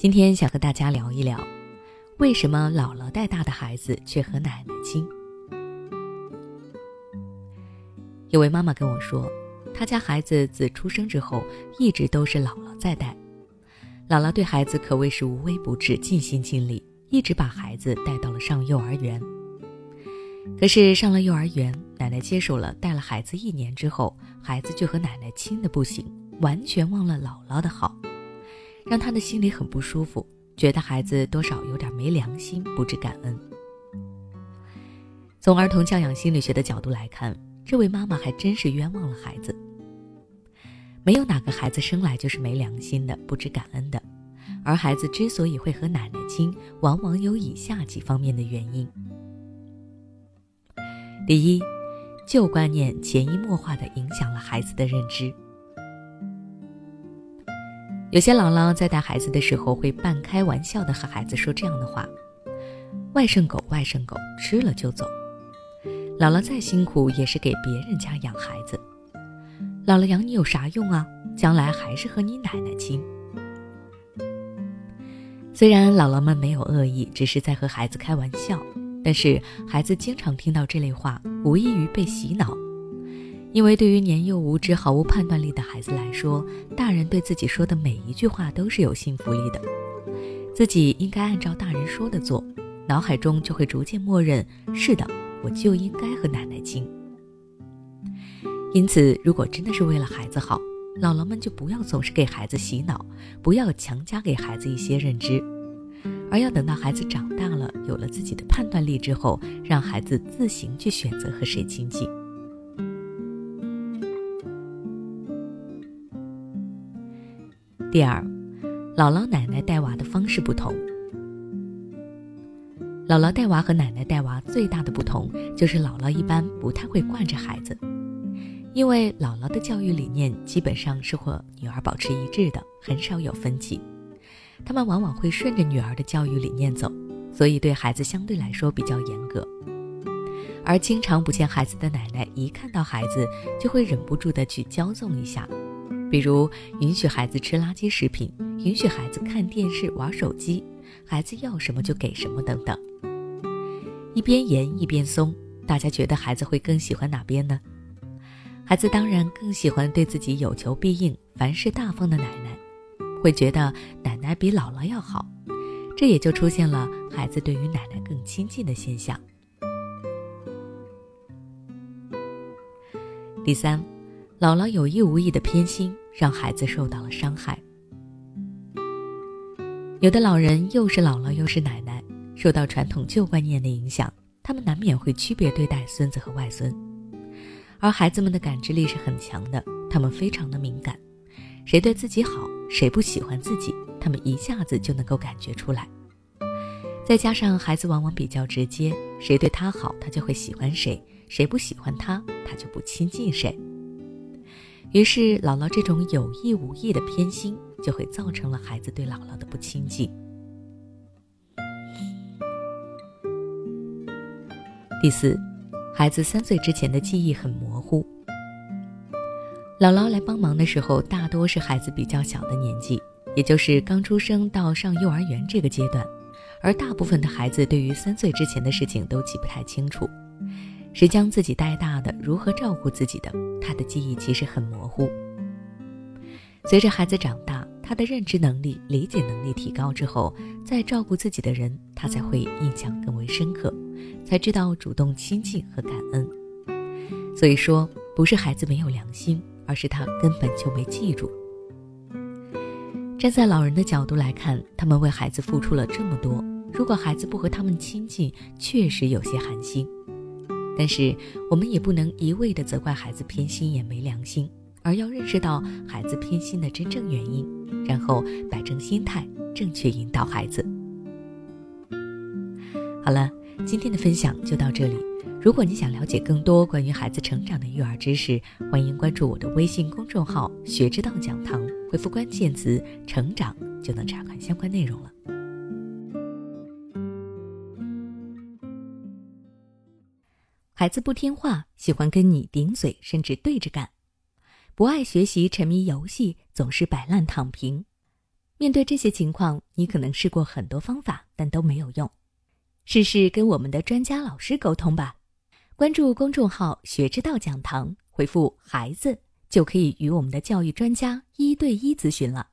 今天想和大家聊一聊，为什么姥姥带大的孩子却和奶奶亲？有位妈妈跟我说，她家孩子自出生之后一直都是姥姥在带，姥姥对孩子可谓是无微不至、尽心尽力，一直把孩子带到了上幼儿园。可是上了幼儿园，奶奶接手了带了孩子一年之后，孩子就和奶奶亲的不行，完全忘了姥姥的好。让他的心里很不舒服，觉得孩子多少有点没良心，不知感恩。从儿童教养心理学的角度来看，这位妈妈还真是冤枉了孩子。没有哪个孩子生来就是没良心的、不知感恩的，而孩子之所以会和奶奶亲，往往有以下几方面的原因：第一，旧观念潜移默化地影响了孩子的认知。有些姥姥在带孩子的时候，会半开玩笑的和孩子说这样的话：“外甥狗，外甥狗，吃了就走。”姥姥再辛苦也是给别人家养孩子，姥姥养你有啥用啊？将来还是和你奶奶亲。虽然姥姥们没有恶意，只是在和孩子开玩笑，但是孩子经常听到这类话，无异于被洗脑。因为对于年幼无知、毫无判断力的孩子来说，大人对自己说的每一句话都是有信服力的，自己应该按照大人说的做，脑海中就会逐渐默认：是的，我就应该和奶奶亲。因此，如果真的是为了孩子好，姥姥们就不要总是给孩子洗脑，不要强加给孩子一些认知，而要等到孩子长大了，有了自己的判断力之后，让孩子自行去选择和谁亲近。第二，姥姥奶奶带娃的方式不同。姥姥带娃和奶奶带娃最大的不同就是，姥姥一般不太会惯着孩子，因为姥姥的教育理念基本上是和女儿保持一致的，很少有分歧。他们往往会顺着女儿的教育理念走，所以对孩子相对来说比较严格。而经常不见孩子的奶奶，一看到孩子就会忍不住的去骄纵一下。比如允许孩子吃垃圾食品，允许孩子看电视、玩手机，孩子要什么就给什么等等。一边严一边松，大家觉得孩子会更喜欢哪边呢？孩子当然更喜欢对自己有求必应、凡事大方的奶奶，会觉得奶奶比姥姥要好，这也就出现了孩子对于奶奶更亲近的现象。第三。姥姥有意无意的偏心，让孩子受到了伤害。有的老人又是姥姥又是奶奶，受到传统旧观念的影响，他们难免会区别对待孙子和外孙。而孩子们的感知力是很强的，他们非常的敏感，谁对自己好，谁不喜欢自己，他们一下子就能够感觉出来。再加上孩子往往比较直接，谁对他好，他就会喜欢谁；谁不喜欢他，他就不亲近谁。于是，姥姥这种有意无意的偏心，就会造成了孩子对姥姥的不亲近。第四，孩子三岁之前的记忆很模糊。姥姥来帮忙的时候，大多是孩子比较小的年纪，也就是刚出生到上幼儿园这个阶段，而大部分的孩子对于三岁之前的事情都记不太清楚。谁将自己带大的，如何照顾自己的，他的记忆其实很模糊。随着孩子长大，他的认知能力、理解能力提高之后，再照顾自己的人，他才会印象更为深刻，才知道主动亲近和感恩。所以说，不是孩子没有良心，而是他根本就没记住。站在老人的角度来看，他们为孩子付出了这么多，如果孩子不和他们亲近，确实有些寒心。但是我们也不能一味的责怪孩子偏心也没良心，而要认识到孩子偏心的真正原因，然后摆正心态，正确引导孩子。好了，今天的分享就到这里。如果你想了解更多关于孩子成长的育儿知识，欢迎关注我的微信公众号“学之道讲堂”，回复关键词“成长”就能查看相关内容了。孩子不听话，喜欢跟你顶嘴，甚至对着干；不爱学习，沉迷游戏，总是摆烂躺平。面对这些情况，你可能试过很多方法，但都没有用。试试跟我们的专家老师沟通吧。关注公众号“学之道讲堂”，回复“孩子”就可以与我们的教育专家一对一咨询了。